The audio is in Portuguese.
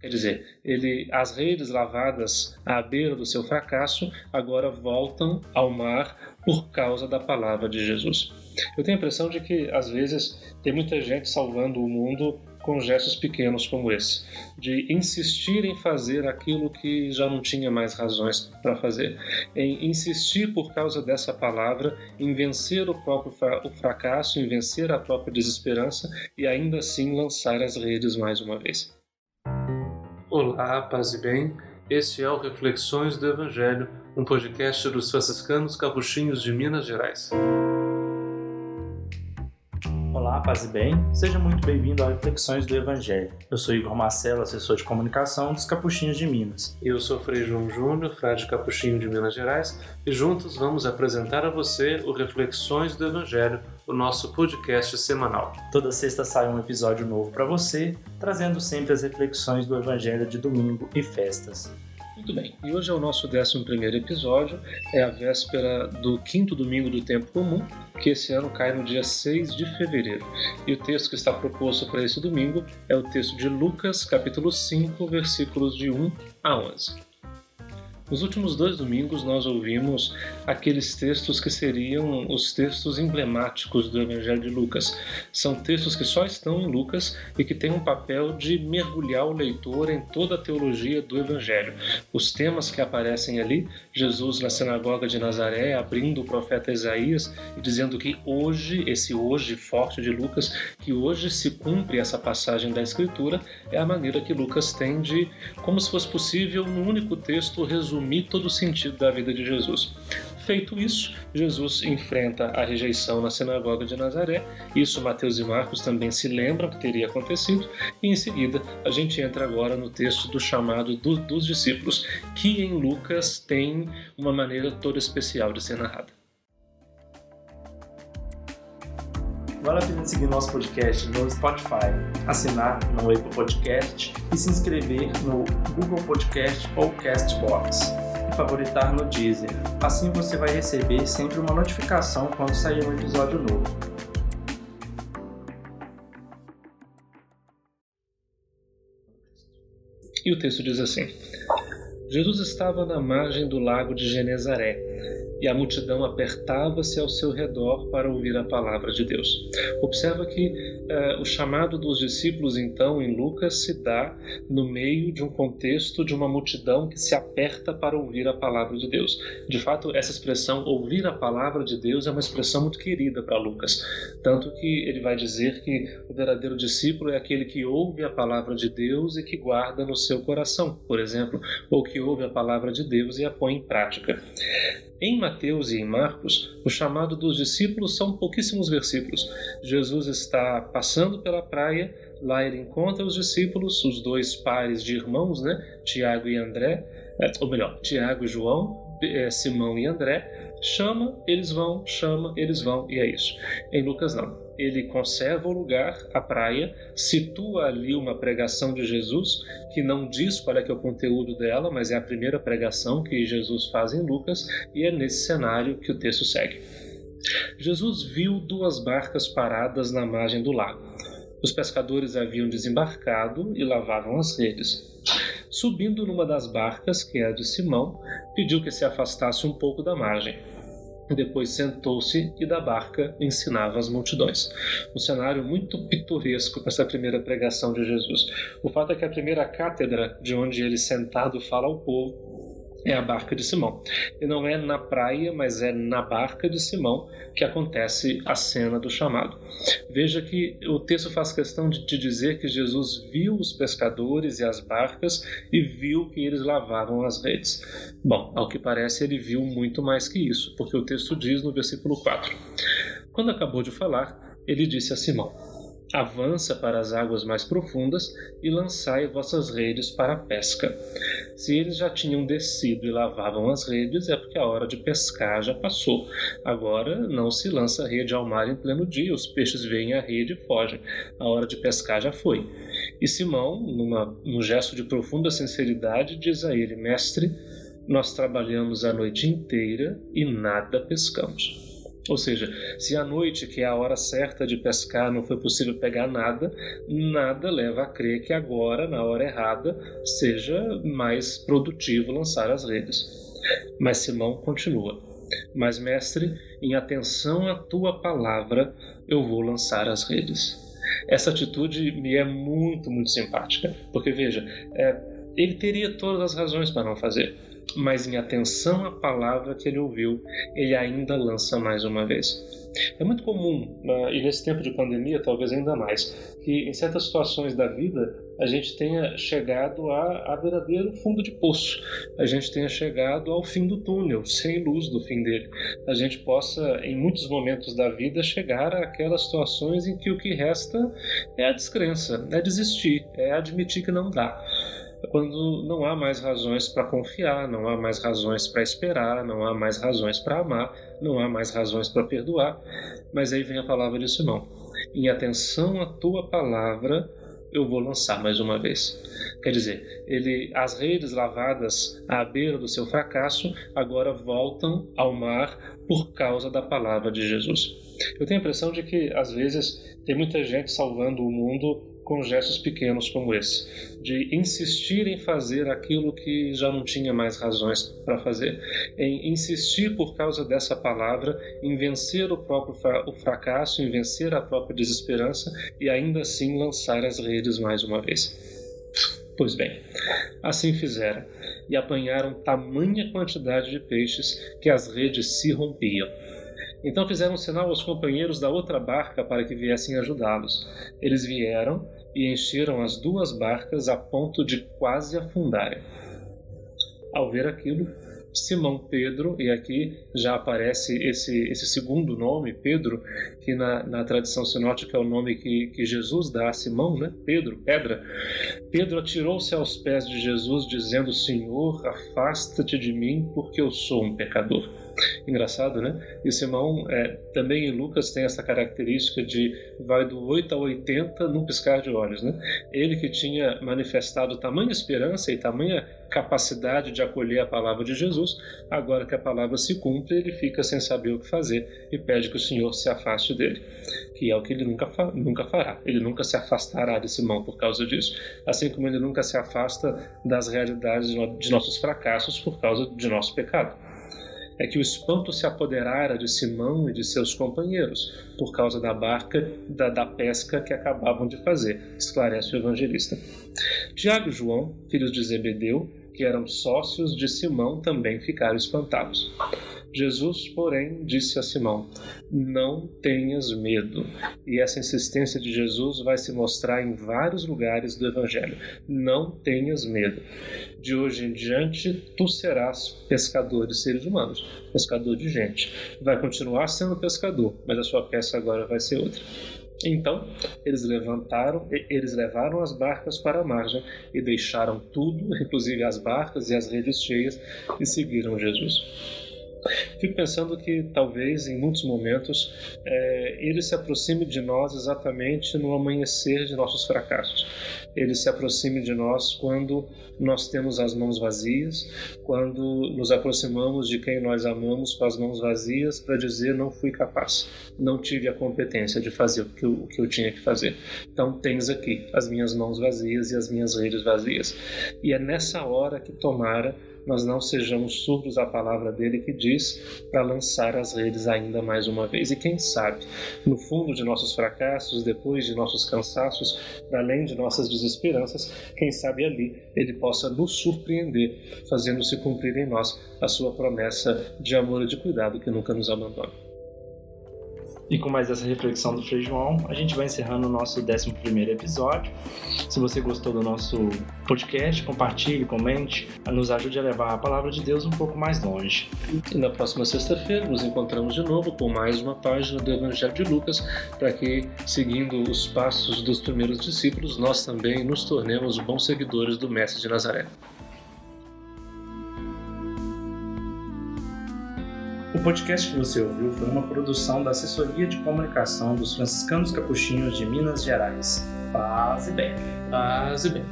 Quer dizer, ele, as redes lavadas à beira do seu fracasso agora voltam ao mar por causa da palavra de Jesus. Eu tenho a impressão de que, às vezes, tem muita gente salvando o mundo com gestos pequenos como esse, de insistir em fazer aquilo que já não tinha mais razões para fazer, em insistir por causa dessa palavra, em vencer o próprio o fracasso, em vencer a própria desesperança e ainda assim lançar as redes mais uma vez. Olá, paz e bem. Este é o Reflexões do Evangelho, um podcast dos franciscanos capuchinhos de Minas Gerais. Paz e bem. Seja muito bem-vindo ao Reflexões do Evangelho. Eu sou Igor Marcelo, assessor de comunicação dos Capuchinhos de Minas. Eu sou Frei João Júnior, frade capuchinho de Minas Gerais, e juntos vamos apresentar a você o Reflexões do Evangelho, o nosso podcast semanal. Toda sexta sai um episódio novo para você, trazendo sempre as reflexões do Evangelho de domingo e festas. Muito bem, e hoje é o nosso 11 episódio, é a véspera do quinto domingo do tempo comum, que esse ano cai no dia 6 de fevereiro. E o texto que está proposto para esse domingo é o texto de Lucas, capítulo 5, versículos de 1 a 11. Nos últimos dois domingos, nós ouvimos aqueles textos que seriam os textos emblemáticos do Evangelho de Lucas. São textos que só estão em Lucas e que têm um papel de mergulhar o leitor em toda a teologia do Evangelho. Os temas que aparecem ali, Jesus na sinagoga de Nazaré, abrindo o profeta Isaías e dizendo que hoje, esse hoje forte de Lucas, que hoje se cumpre essa passagem da Escritura, é a maneira que Lucas tem de, como se fosse possível, num único texto, resumir resumir todo o sentido da vida de Jesus. Feito isso, Jesus enfrenta a rejeição na sinagoga de Nazaré. Isso Mateus e Marcos também se lembram que teria acontecido. E em seguida, a gente entra agora no texto do chamado do, dos discípulos, que em Lucas tem uma maneira toda especial de ser narrada. Vale a pena seguir nosso podcast no Spotify, assinar no Apple Podcast e se inscrever no Google Podcast ou Castbox e favoritar no Deezer. Assim você vai receber sempre uma notificação quando sair um episódio novo. E o texto diz assim: Jesus estava na margem do lago de Genezaré e a multidão apertava-se ao seu redor para ouvir a palavra de Deus. Observa que uh, o chamado dos discípulos, então, em Lucas, se dá no meio de um contexto de uma multidão que se aperta para ouvir a palavra de Deus. De fato, essa expressão ouvir a palavra de Deus é uma expressão muito querida para Lucas, tanto que ele vai dizer que o verdadeiro discípulo é aquele que ouve a palavra de Deus e que guarda no seu coração, por exemplo, ou que ouve a palavra de Deus e a põe em prática. Em Mateus e em Marcos, o chamado dos discípulos são pouquíssimos versículos. Jesus está passando pela praia, lá ele encontra os discípulos, os dois pares de irmãos, né? Tiago e André, é, ou melhor, Tiago e João, é, Simão e André, chama, eles vão, chama, eles vão, e é isso. Em Lucas não ele conserva o lugar, a praia, situa ali uma pregação de Jesus, que não diz qual é que é o conteúdo dela, mas é a primeira pregação que Jesus faz em Lucas, e é nesse cenário que o texto segue. Jesus viu duas barcas paradas na margem do lago. Os pescadores haviam desembarcado e lavavam as redes. Subindo numa das barcas, que é a de Simão, pediu que se afastasse um pouco da margem. Depois sentou-se e da barca ensinava as multidões. Um cenário muito pitoresco para essa primeira pregação de Jesus. O fato é que a primeira cátedra de onde ele sentado fala ao povo é a barca de Simão. E não é na praia, mas é na barca de Simão que acontece a cena do chamado. Veja que o texto faz questão de, de dizer que Jesus viu os pescadores e as barcas e viu que eles lavavam as redes. Bom, ao que parece, ele viu muito mais que isso, porque o texto diz no versículo 4: Quando acabou de falar, ele disse a Simão: Avança para as águas mais profundas e lançai vossas redes para a pesca. Se eles já tinham descido e lavavam as redes, é porque a hora de pescar já passou. Agora não se lança rede ao mar em pleno dia, os peixes veem a rede e fogem. A hora de pescar já foi. E Simão, numa, num gesto de profunda sinceridade, diz a ele: Mestre, nós trabalhamos a noite inteira e nada pescamos. Ou seja, se à noite, que é a hora certa de pescar, não foi possível pegar nada, nada leva a crer que agora, na hora errada, seja mais produtivo lançar as redes. Mas Simão continua. Mas, mestre, em atenção à tua palavra, eu vou lançar as redes. Essa atitude me é muito, muito simpática, porque veja, é, ele teria todas as razões para não fazer mas em atenção à palavra que ele ouviu, ele ainda lança mais uma vez. É muito comum, e nesse tempo de pandemia talvez ainda mais, que em certas situações da vida a gente tenha chegado a, a verdadeiro fundo de poço, a gente tenha chegado ao fim do túnel, sem luz do fim dele. A gente possa, em muitos momentos da vida, chegar àquelas situações em que o que resta é a descrença, é desistir, é admitir que não dá quando não há mais razões para confiar, não há mais razões para esperar, não há mais razões para amar, não há mais razões para perdoar. Mas aí vem a palavra de Simão. Em atenção à tua palavra, eu vou lançar mais uma vez. Quer dizer, ele, as redes lavadas à beira do seu fracasso agora voltam ao mar por causa da palavra de Jesus. Eu tenho a impressão de que às vezes tem muita gente salvando o mundo com gestos pequenos como esse, de insistir em fazer aquilo que já não tinha mais razões para fazer, em insistir por causa dessa palavra, em vencer o próprio o fracasso, em vencer a própria desesperança e ainda assim lançar as redes mais uma vez. Pois bem, assim fizeram e apanharam tamanha quantidade de peixes que as redes se rompiam. Então fizeram sinal aos companheiros da outra barca para que viessem ajudá-los. Eles vieram e encheram as duas barcas a ponto de quase afundarem. Ao ver aquilo, Simão Pedro, e aqui já aparece esse, esse segundo nome, Pedro, que na, na tradição sinótica é o nome que, que Jesus dá a Simão, né? Pedro, pedra. Pedro atirou-se aos pés de Jesus, dizendo: Senhor, afasta-te de mim, porque eu sou um pecador. Engraçado, né? E Simão, é, também em Lucas, tem essa característica de vai do 8 a 80 num piscar de olhos, né? Ele que tinha manifestado tamanha esperança e tamanha capacidade de acolher a palavra de Jesus, agora que a palavra se cumpre, ele fica sem saber o que fazer e pede que o Senhor se afaste dele, que é o que ele nunca, fa nunca fará. Ele nunca se afastará de Simão por causa disso, assim como ele nunca se afasta das realidades de nossos fracassos por causa de nosso pecado é que o espanto se apoderara de Simão e de seus companheiros, por causa da barca da, da pesca que acabavam de fazer, esclarece o evangelista. Tiago e João, filhos de Zebedeu, que eram sócios de Simão, também ficaram espantados. Jesus, porém, disse a Simão: Não tenhas medo. E essa insistência de Jesus vai se mostrar em vários lugares do Evangelho. Não tenhas medo. De hoje em diante, tu serás pescador de seres humanos, pescador de gente. Vai continuar sendo pescador, mas a sua peça agora vai ser outra. Então eles levantaram, eles levaram as barcas para a margem e deixaram tudo, inclusive as barcas e as redes cheias, e seguiram Jesus. Fico pensando que talvez em muitos momentos é, ele se aproxime de nós exatamente no amanhecer de nossos fracassos. Ele se aproxime de nós quando nós temos as mãos vazias, quando nos aproximamos de quem nós amamos com as mãos vazias para dizer não fui capaz, não tive a competência de fazer o que, eu, o que eu tinha que fazer. Então tens aqui as minhas mãos vazias e as minhas redes vazias. E é nessa hora que tomara nós não sejamos surdos à palavra dele que diz para lançar as redes ainda mais uma vez. E quem sabe, no fundo de nossos fracassos, depois de nossos cansaços, além de nossas desesperanças, quem sabe ali ele possa nos surpreender, fazendo se cumprir em nós a sua promessa de amor e de cuidado que nunca nos abandona. E com mais essa reflexão do Frei João, a gente vai encerrando o nosso 11 episódio. Se você gostou do nosso podcast, compartilhe, comente, nos ajude a levar a palavra de Deus um pouco mais longe. E na próxima sexta-feira nos encontramos de novo com mais uma página do Evangelho de Lucas, para que, seguindo os passos dos primeiros discípulos, nós também nos tornemos bons seguidores do Mestre de Nazaré. O podcast que você ouviu foi uma produção da Assessoria de Comunicação dos Franciscanos Capuchinhos de Minas Gerais. Paz e bem. Paz e bem.